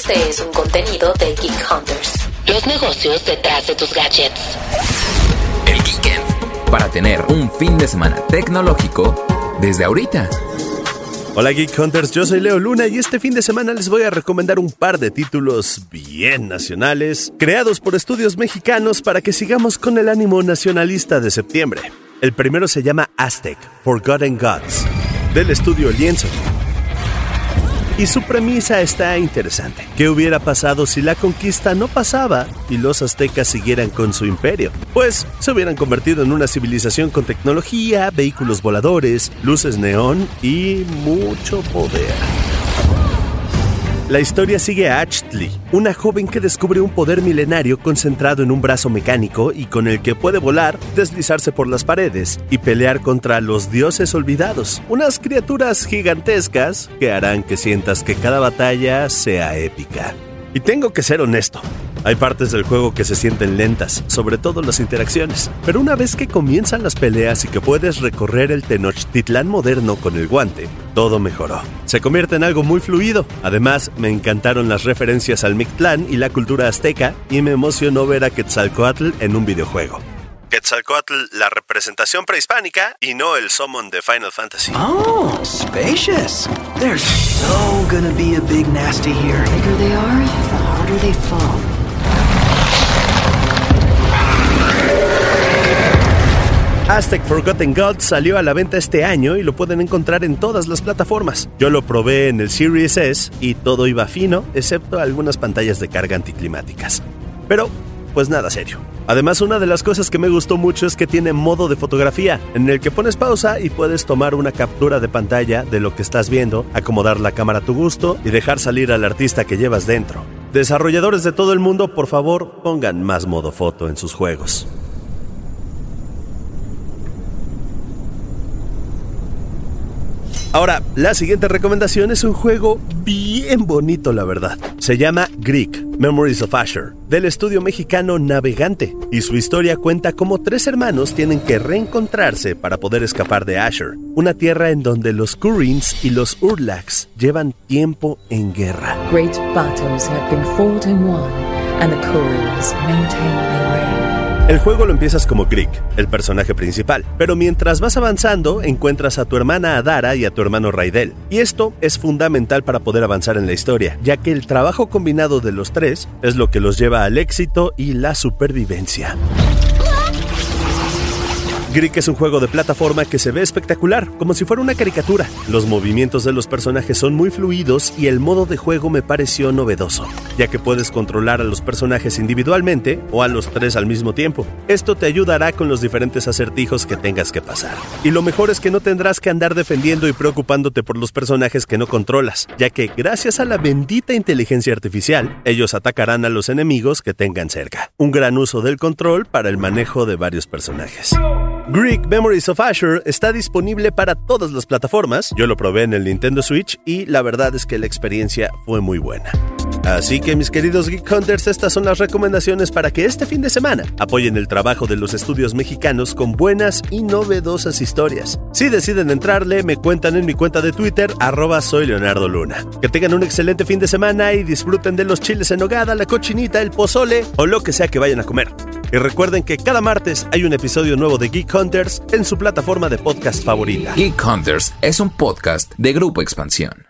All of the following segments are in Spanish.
Este es un contenido de Geek Hunters. Los negocios detrás de tus gadgets. El Geekend. Para tener un fin de semana tecnológico desde ahorita. Hola Geek Hunters, yo soy Leo Luna y este fin de semana les voy a recomendar un par de títulos bien nacionales, creados por estudios mexicanos para que sigamos con el ánimo nacionalista de septiembre. El primero se llama Aztec, Forgotten Gods, del estudio Lienzo. Y su premisa está interesante. ¿Qué hubiera pasado si la conquista no pasaba y los aztecas siguieran con su imperio? Pues se hubieran convertido en una civilización con tecnología, vehículos voladores, luces neón y mucho poder. La historia sigue a Ashley, una joven que descubre un poder milenario concentrado en un brazo mecánico y con el que puede volar, deslizarse por las paredes y pelear contra los dioses olvidados, unas criaturas gigantescas que harán que sientas que cada batalla sea épica. Y tengo que ser honesto, hay partes del juego que se sienten lentas, sobre todo las interacciones, pero una vez que comienzan las peleas y que puedes recorrer el Tenochtitlán moderno con el guante, todo mejoró. Se convierte en algo muy fluido. Además, me encantaron las referencias al Mictlán y la cultura azteca y me emocionó ver a Quetzalcoatl en un videojuego. Quetzalcoatl, la representación prehispánica y no el summon de Final Fantasy. Oh, spacious. There's so gonna be a big nasty here. Bigger they are, Aztec Forgotten Gods salió a la venta este año y lo pueden encontrar en todas las plataformas. Yo lo probé en el Series S y todo iba fino, excepto algunas pantallas de carga anticlimáticas. Pero, pues nada serio. Además, una de las cosas que me gustó mucho es que tiene modo de fotografía, en el que pones pausa y puedes tomar una captura de pantalla de lo que estás viendo, acomodar la cámara a tu gusto y dejar salir al artista que llevas dentro. Desarrolladores de todo el mundo, por favor, pongan más modo foto en sus juegos. Ahora, la siguiente recomendación es un juego bien bonito, la verdad. Se llama Greek, Memories of Asher, del estudio mexicano Navegante, y su historia cuenta cómo tres hermanos tienen que reencontrarse para poder escapar de Asher, una tierra en donde los Kurins y los Urlaks llevan tiempo en guerra. Great battles have been fought and the maintain their. El juego lo empiezas como Greek, el personaje principal, pero mientras vas avanzando encuentras a tu hermana Adara y a tu hermano Raidel. Y esto es fundamental para poder avanzar en la historia, ya que el trabajo combinado de los tres es lo que los lleva al éxito y la supervivencia. Greek es un juego de plataforma que se ve espectacular, como si fuera una caricatura. Los movimientos de los personajes son muy fluidos y el modo de juego me pareció novedoso, ya que puedes controlar a los personajes individualmente o a los tres al mismo tiempo. Esto te ayudará con los diferentes acertijos que tengas que pasar. Y lo mejor es que no tendrás que andar defendiendo y preocupándote por los personajes que no controlas, ya que gracias a la bendita inteligencia artificial, ellos atacarán a los enemigos que tengan cerca. Un gran uso del control para el manejo de varios personajes. Greek Memories of Asher está disponible para todas las plataformas. Yo lo probé en el Nintendo Switch y la verdad es que la experiencia fue muy buena. Así que mis queridos Geek Hunters, estas son las recomendaciones para que este fin de semana apoyen el trabajo de los estudios mexicanos con buenas y novedosas historias. Si deciden entrarle, me cuentan en mi cuenta de Twitter, arroba soy Leonardo Luna. Que tengan un excelente fin de semana y disfruten de los chiles en nogada, la cochinita, el pozole o lo que sea que vayan a comer. Y recuerden que cada martes hay un episodio nuevo de Geek Hunters en su plataforma de podcast favorita. Geek Hunters es un podcast de Grupo Expansión.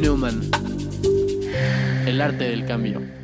Newman. El arte del cambio.